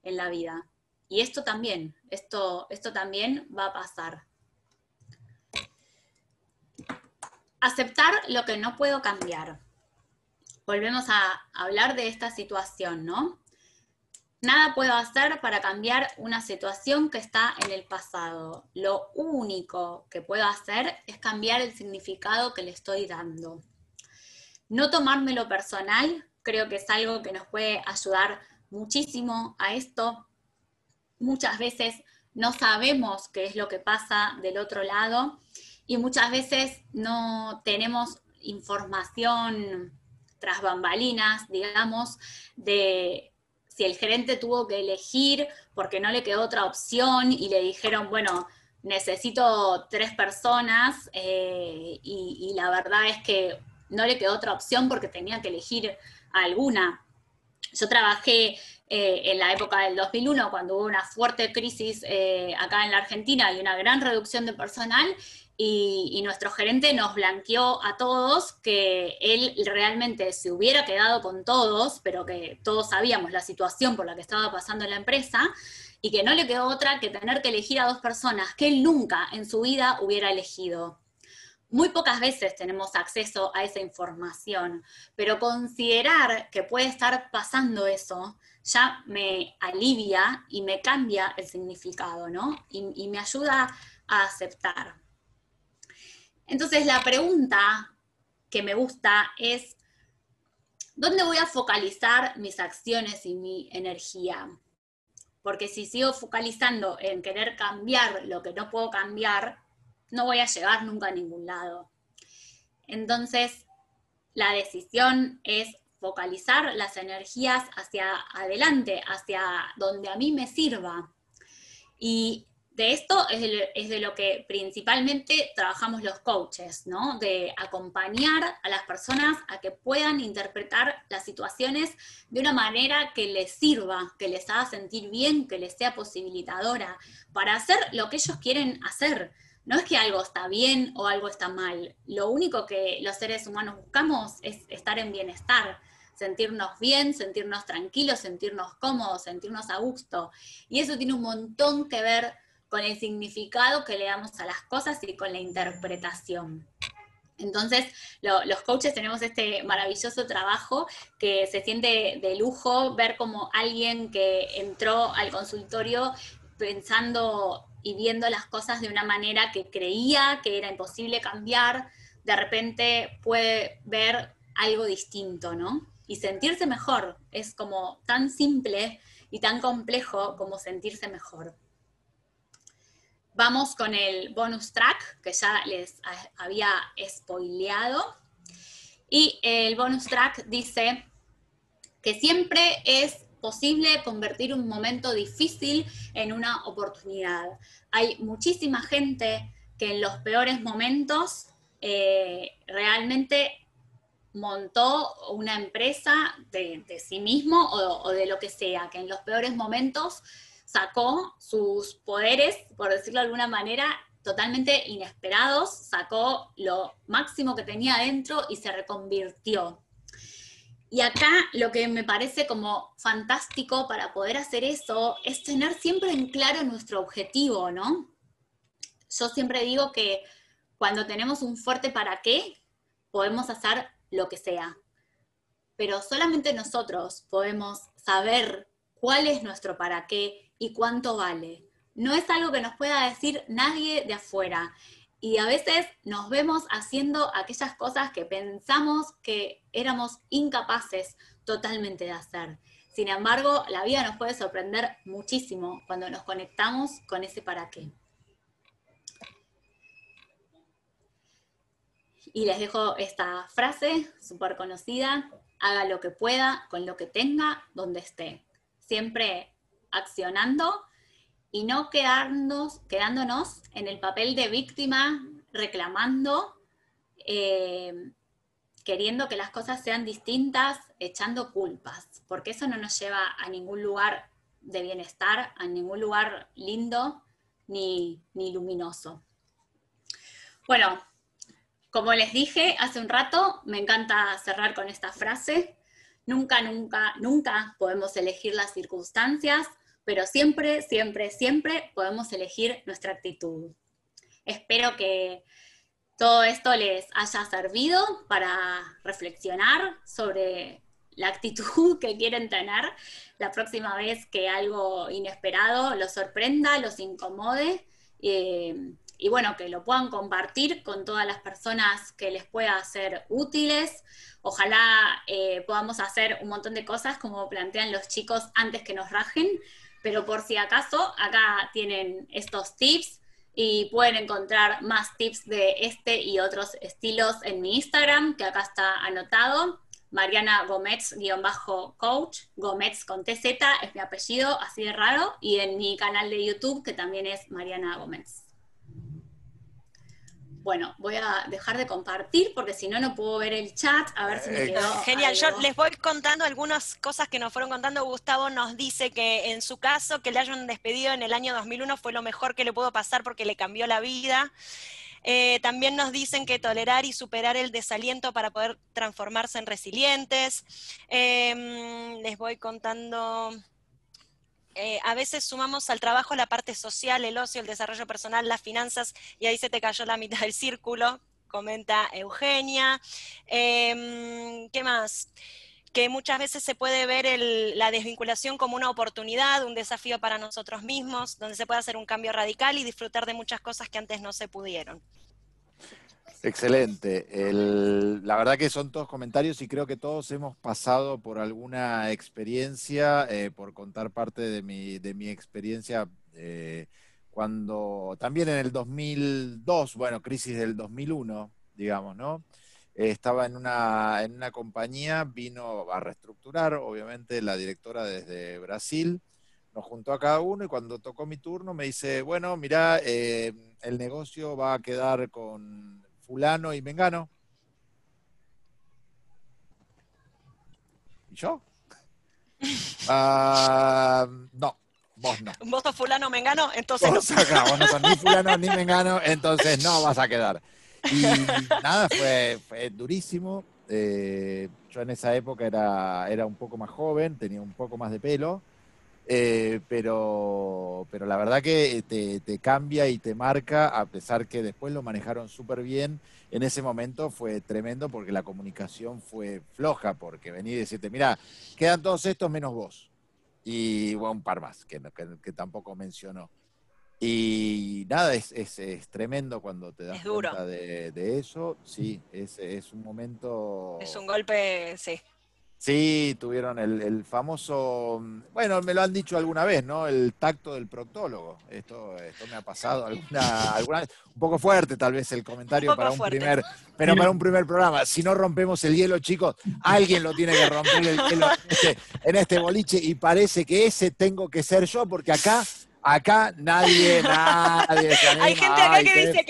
[SPEAKER 3] En la vida. Y esto también, esto, esto también va a pasar. Aceptar lo que no puedo cambiar. Volvemos a hablar de esta situación, ¿no? Nada puedo hacer para cambiar una situación que está en el pasado. Lo único que puedo hacer es cambiar el significado que le estoy dando. No tomármelo personal, creo que es algo que nos puede ayudar muchísimo a esto. Muchas veces no sabemos qué es lo que pasa del otro lado y muchas veces no tenemos información tras bambalinas, digamos, de si el gerente tuvo que elegir porque no le quedó otra opción y le dijeron, bueno, necesito tres personas eh, y, la verdad es que no le quedó otra opción porque tenía que elegir alguna. Yo trabajé eh, en la época del 2001, cuando hubo una fuerte crisis eh, acá en la Argentina y una gran reducción de personal, y, nuestro gerente nos blanqueó a todos que él realmente se hubiera quedado con todos, pero que todos sabíamos la situación por la que estaba pasando en la empresa, y que no le quedó otra que tener que elegir a dos personas que él nunca en su vida hubiera elegido. Muy pocas veces tenemos acceso a esa información, pero considerar que puede estar pasando eso ya me alivia y me cambia el significado, ¿no? y me ayuda a aceptar. Entonces la pregunta que me gusta es, ¿dónde voy a focalizar mis acciones y mi energía? Porque si sigo focalizando en querer cambiar lo que no puedo cambiar, no voy a llegar nunca a ningún lado. Entonces, la decisión es focalizar las energías hacia adelante, hacia donde a mí me sirva. Y de esto es de, lo que principalmente trabajamos los coaches, ¿no? De acompañar a las personas a que puedan interpretar las situaciones de una manera que les sirva, que les haga sentir bien, que les sea posibilitadora, para hacer lo que ellos quieren hacer. No es que algo está bien o algo está mal. Lo único que los seres humanos buscamos es estar en bienestar sentirnos bien, sentirnos tranquilos, sentirnos cómodos, sentirnos a gusto. Y eso tiene un montón que ver con el significado que le damos a las cosas y con la interpretación. Entonces, los coaches tenemos este maravilloso trabajo que se siente de lujo ver como alguien que entró al consultorio pensando y viendo las cosas de una manera que creía que era imposible cambiar, de repente puede ver algo distinto, ¿no? Y sentirse mejor. Es como tan simple y tan complejo como sentirse mejor. Vamos con el bonus track que ya les había spoileado. Y el bonus track dice que siempre es posible convertir un momento difícil en una oportunidad. Hay muchísima gente que en los peores momentos eh, realmente montó una empresa de, sí mismo o, o, de lo que sea, que en los peores momentos sacó sus poderes, por decirlo de alguna manera, totalmente inesperados, sacó lo máximo que tenía adentro y se reconvirtió. Y acá lo que me parece como fantástico para poder hacer eso es tener siempre en claro nuestro objetivo, ¿no? Yo siempre digo que cuando tenemos un fuerte para qué, podemos hacer lo que sea. Pero solamente nosotros podemos saber cuál es nuestro para qué y cuánto vale. No es algo que nos pueda decir nadie de afuera. Y a veces nos vemos haciendo aquellas cosas que pensamos que éramos incapaces totalmente de hacer. Sin embargo, la vida nos puede sorprender muchísimo cuando nos conectamos con ese para qué. Y les dejo esta frase súper conocida, haga lo que pueda, con lo que tenga, donde esté. Siempre accionando y no quedarnos, quedándonos en el papel de víctima, reclamando, eh, queriendo que las cosas sean distintas, echando culpas, porque eso no nos lleva a ningún lugar de bienestar, a ningún lugar lindo ni, ni luminoso. Bueno, como les dije hace un rato, me encanta cerrar con esta frase. Nunca, nunca, nunca podemos elegir las circunstancias, pero siempre, siempre, siempre podemos elegir nuestra actitud. Espero que todo esto les haya servido para reflexionar sobre la actitud que quieren tener la próxima vez que algo inesperado los sorprenda, los incomode. Eh, y bueno, que lo puedan compartir con todas las personas que les pueda ser útiles. Ojalá eh, podamos hacer un montón de cosas como plantean los chicos antes que nos rajen, pero por si acaso, acá tienen estos tips y pueden encontrar más tips de este y otros estilos en mi Instagram, que acá está anotado. Mariana Gómez-coach, Gómez con TZ es mi apellido, así de raro, y en mi canal de YouTube, que también es Mariana Gómez. Bueno, voy a dejar de compartir porque si no, no puedo ver el chat. A ver si me eh, quedó.
[SPEAKER 2] Genial, yo les voy contando algunas cosas que nos fueron contando. Gustavo nos dice que en su caso, que le hayan despedido en el año 2001 fue lo mejor que le pudo pasar porque le cambió la vida. Eh, también nos dicen que tolerar y superar el desaliento para poder transformarse en resilientes. Em, les voy contando eh, a veces sumamos al trabajo la parte social, el ocio, el desarrollo personal, las finanzas, y ahí se te cayó la mitad del círculo, comenta Eugenia. Em, ¿Qué más? que muchas veces se puede ver la desvinculación como una oportunidad, un desafío para nosotros mismos, donde se puede hacer un cambio radical y disfrutar de muchas cosas que antes no se pudieron.
[SPEAKER 1] Excelente. la verdad que son todos comentarios y creo que todos hemos pasado por alguna experiencia, eh, por contar parte de mi, de mi experiencia eh, cuando también en el 2002, bueno, crisis del 2001, digamos, ¿no? estaba en una, en una compañía, vino a reestructurar, obviamente la directora desde Brasil, nos juntó a cada uno y cuando tocó mi turno me dice, bueno, mira, eh, el negocio va a quedar con fulano y mengano. ¿Y yo? Ah, no, vos no.
[SPEAKER 2] ¿Vos sos fulano mengano? Entonces
[SPEAKER 1] vos no. vos no sos ni fulano ni mengano, entonces no vas a quedar. Y nada, fue, fue durísimo. Eh, yo en esa época era, era un poco más joven, tenía un poco más de pelo. Eh, pero, pero la verdad que te, cambia y te marca, a pesar que después lo manejaron súper bien. En ese momento fue tremendo porque la comunicación fue floja, porque venir y decirte, mira, quedan todos estos menos vos. Y bueno, un par más, que, que, tampoco mencionó. Y nada, es, es, tremendo cuando te das cuenta de, de, eso. Sí, es, es un momento...
[SPEAKER 2] Es un golpe, sí.
[SPEAKER 1] Sí, tuvieron el, famoso, bueno, me lo han dicho alguna vez, ¿no? El tacto del proctólogo. Esto, esto me ha pasado alguna, alguna vez. Un poco fuerte tal vez el comentario para un primer, pero para un primer programa. Si no rompemos el hielo, chicos, alguien lo tiene que romper el hielo este, en este boliche y parece que ese tengo que ser yo porque acá Acá nadie, nadie.
[SPEAKER 2] Hay gente acá que dice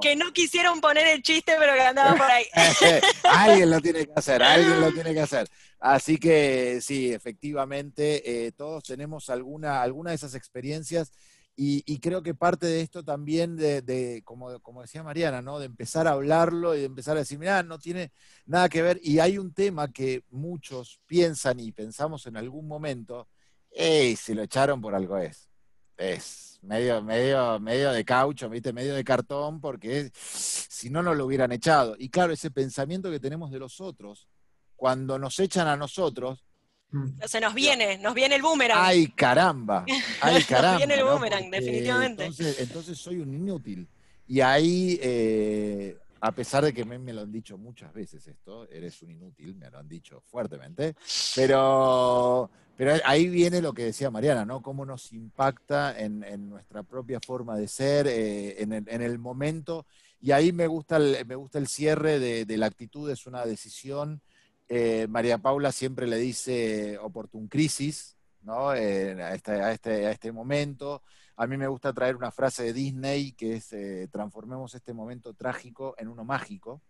[SPEAKER 2] que, no quisieron poner el chiste, pero que andaban por ahí.
[SPEAKER 1] alguien lo tiene que hacer, alguien lo tiene que hacer. Así que sí, efectivamente, eh, todos tenemos alguna, alguna de esas experiencias y, creo que parte de esto también, de, como, como, decía Mariana, ¿no? de empezar a hablarlo y de empezar a decir, mira, no tiene nada que ver. Y hay un tema que muchos piensan y pensamos en algún momento, hey, si lo echaron por algo es es medio, medio, medio de caucho, ¿viste? medio de cartón, porque si no, no lo hubieran echado. Y claro, ese pensamiento que tenemos de los otros, cuando nos echan a nosotros.
[SPEAKER 2] Mm. Se nos viene, nos viene el boomerang.
[SPEAKER 1] ¡Ay, caramba! ¡Ay, caramba!
[SPEAKER 2] viene el boomerang, definitivamente.
[SPEAKER 1] Entonces, soy un inútil. Y ahí, eh, a pesar de que me, me, lo han dicho muchas veces esto, eres un inútil, me lo han dicho fuertemente, pero pero ahí viene lo que decía Mariana, ¿no? Cómo nos impacta en, nuestra propia forma de ser, eh, en, el, momento. Y ahí me gusta el, me gusta el cierre de, la actitud, es una decisión. Eh, María Paula siempre le dice oportun crisis, ¿no? Eh, a, este, a, este, a, este, momento. A mí me gusta traer una frase de Disney que es transformemos este momento trágico en uno mágico.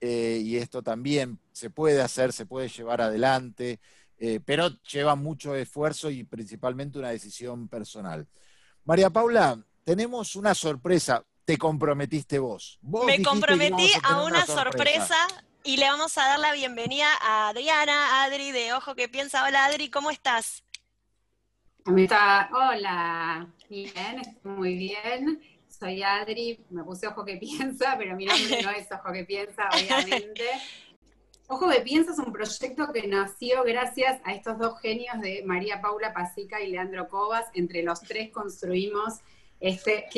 [SPEAKER 1] y esto también se puede hacer, se puede llevar adelante. Eh, pero lleva mucho esfuerzo y principalmente una decisión personal. María Paula, tenemos una sorpresa. Te comprometiste vos.
[SPEAKER 2] Me comprometí a, una, sorpresa. Y le vamos a dar la bienvenida a Adriana, Adri de Ojo que Piensa. Hola Adri, ¿cómo estás?
[SPEAKER 4] Hola, bien, muy bien. Soy Adri, me puse Ojo que Piensa, pero mi nombre no es Ojo que Piensa, obviamente. Ojo que Piensa es un proyecto que nació gracias a estos dos genios de María Paula Pasica y Leandro Cobas. Entre los tres construimos este,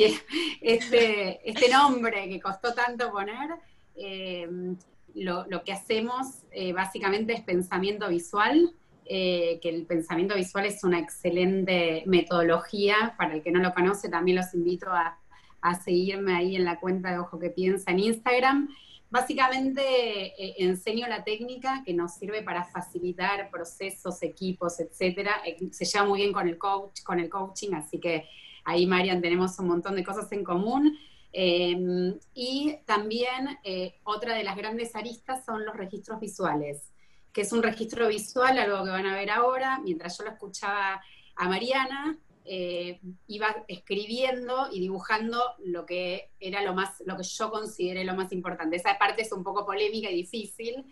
[SPEAKER 4] este, este nombre que costó tanto poner. Eh, lo, que hacemos eh, básicamente es pensamiento visual, eh, que el pensamiento visual es una excelente metodología. Para el que no lo conoce, también los invito a, a seguirme ahí en la cuenta de Ojo que Piensa en Instagram. Básicamente eh, enseño la técnica que nos sirve para facilitar procesos, equipos, etcétera. Eh, se lleva muy bien con el coach, con el coaching, así que ahí, Marian, tenemos un montón de cosas en común. Em, y también eh, otra de las grandes aristas son los registros visuales, que es un registro visual, algo que van a ver ahora, mientras yo lo escuchaba a Mariana, eh, iba escribiendo y dibujando lo que era lo más, lo que yo consideré lo más importante. Esa parte es un poco polémica y difícil,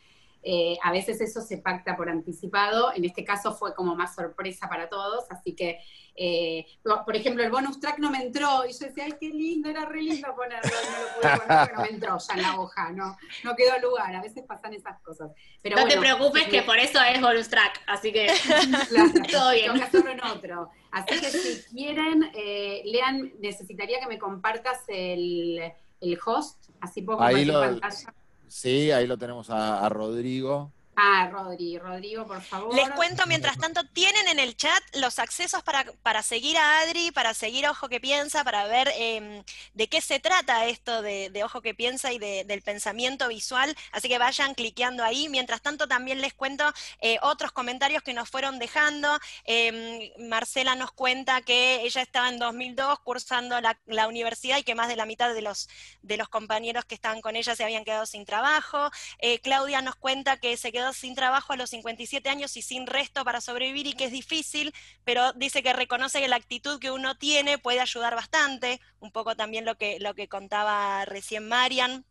[SPEAKER 4] eh, a veces eso se pacta por anticipado, en este caso fue como más sorpresa para todos, así que, eh, por ejemplo, el bonus track no me entró, y yo decía, ay, qué lindo, era re lindo ponerlo, y no lo pude poner, no me entró ya en la hoja, no, no quedó lugar, a veces pasan esas cosas. Pero
[SPEAKER 3] no te preocupes que por eso es bonus track, así que todo bien.
[SPEAKER 4] Tengo que hacerlo en otro. Así que si quieren, eh, Lean, necesitaría que me compartas el, el host, así puedo compartir pantalla.
[SPEAKER 1] Sí, ahí lo tenemos a, Rodrigo.
[SPEAKER 4] Ah, Rodri, Rodrigo, por favor.
[SPEAKER 2] Les cuento, mientras tanto, tienen en el chat los accesos para, para seguir a Adri, para seguir a Ojo que Piensa, para ver em, de qué se trata esto de, Ojo que Piensa y del pensamiento visual. Así que vayan cliqueando ahí. Mientras tanto, también les cuento eh, otros comentarios que nos fueron dejando. Em, Marcela nos cuenta que ella estaba en 2002 cursando la, la, universidad y que más de la mitad de los, de los compañeros que estaban con ella se habían quedado sin trabajo. Eh, Claudia nos cuenta que se quedó sin trabajo a los 57 años y sin resto para sobrevivir y que es difícil, pero dice que reconoce que la actitud que uno tiene puede ayudar bastante, un poco también lo que, lo que contaba recién Marian.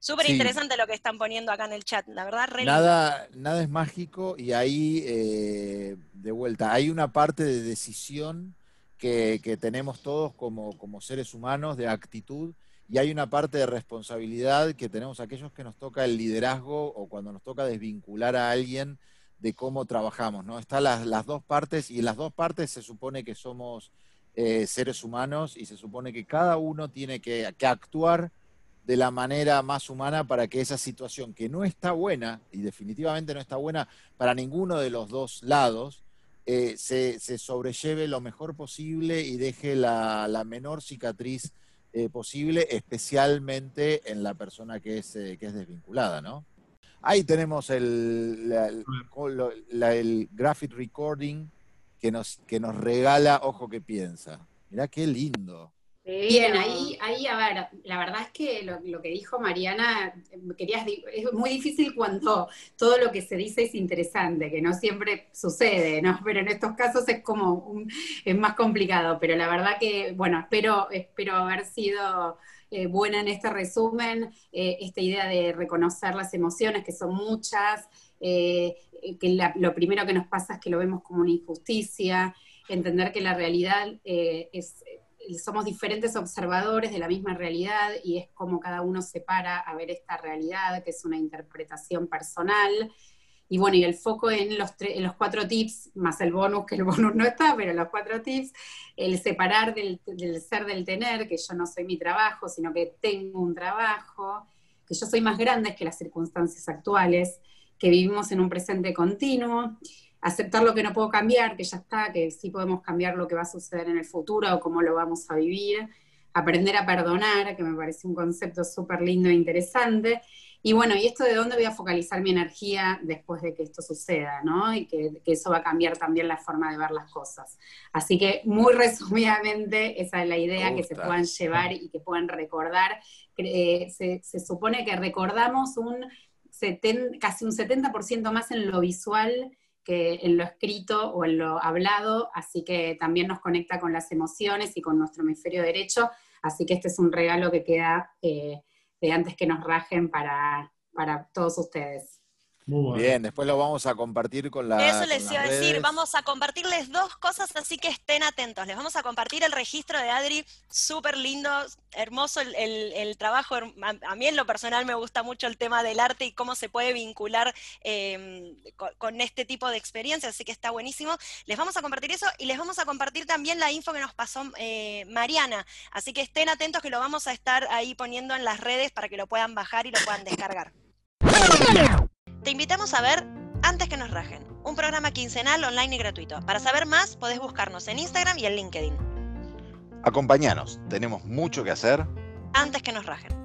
[SPEAKER 2] Súper interesante lo que están poniendo acá en el chat, la verdad.
[SPEAKER 1] nada, nada es mágico y ahí, eh, de vuelta, hay una parte de decisión que, que tenemos todos como, como seres humanos, de actitud, y hay una parte de responsabilidad que tenemos aquellos que nos toca el liderazgo o cuando nos toca desvincular a alguien de cómo trabajamos, ¿no? Están las, dos partes y en las dos partes se supone que somos eh, seres humanos y se supone que cada uno tiene que, actuar de la manera más humana para que esa situación que no está buena, y definitivamente no está buena para ninguno de los dos lados, eh, se, sobrelleve lo mejor posible y deje la, la menor cicatriz eh, posible, especialmente en la persona que es, eh, que es desvinculada, ¿no? Ahí tenemos el, el graphic recording que nos, que nos regala Ojo que piensa. Mirá qué lindo.
[SPEAKER 4] Bien, ahí, ahí, a ver, la verdad es que lo, que dijo Mariana, querías, es muy difícil cuando todo lo que se dice es interesante, que no siempre sucede, ¿no? Pero en estos casos es como, es más complicado, pero la verdad que, bueno, espero, espero haber sido eh, buena en este resumen, eh, esta idea de reconocer las emociones, que son muchas, eh, que lo primero que nos pasa es que lo vemos como una injusticia, entender que la realidad es somos diferentes observadores de la misma realidad y es como cada uno se para a ver esta realidad, que es una interpretación personal. Y bueno, y el foco en los, en los cuatro tips, más el bonus, que el bonus no está, pero los cuatro tips, el separar del, del ser del tener, que yo no soy mi trabajo, sino que tengo un trabajo, que yo soy más grande que las circunstancias actuales, que vivimos en un presente continuo, aceptar lo que no puedo cambiar, que ya está, que sí podemos cambiar lo que va a suceder en el futuro o cómo lo vamos a vivir, aprender a perdonar, que me parece un concepto súper lindo e interesante. Y bueno, ¿y esto de dónde voy a focalizar mi energía después de que esto suceda, ¿no? Y que, eso va a cambiar también la forma de ver las cosas. Así que, muy resumidamente, esa es la idea, que se puedan llevar y que puedan recordar. Eh, se, se, supone que recordamos un casi un 70% más en lo visual en lo escrito o en lo hablado, así que también nos conecta con las emociones y con nuestro hemisferio derecho, así que este es un regalo que queda eh, de antes que nos rajen para, para todos ustedes.
[SPEAKER 1] Bien, después lo vamos a compartir con la.
[SPEAKER 2] Eso les iba a decir, vamos a compartirles dos cosas, así que estén atentos. Les vamos a compartir el registro de Adri, súper lindo, hermoso el, trabajo. A, mí en lo personal me gusta mucho el tema del arte y cómo se puede vincular em, con, este tipo de experiencias, así que está buenísimo. Les vamos a compartir eso y les vamos a compartir también la info que nos pasó eh, Mariana, así que estén atentos que lo vamos a estar ahí poniendo en las redes para que lo puedan bajar y lo puedan descargar. Te invitamos a ver Antes que nos rajen, un programa quincenal online y gratuito. Para saber más, podés buscarnos en Instagram y en LinkedIn.
[SPEAKER 1] Acompáñanos, tenemos mucho que hacer.
[SPEAKER 2] Antes que nos rajen.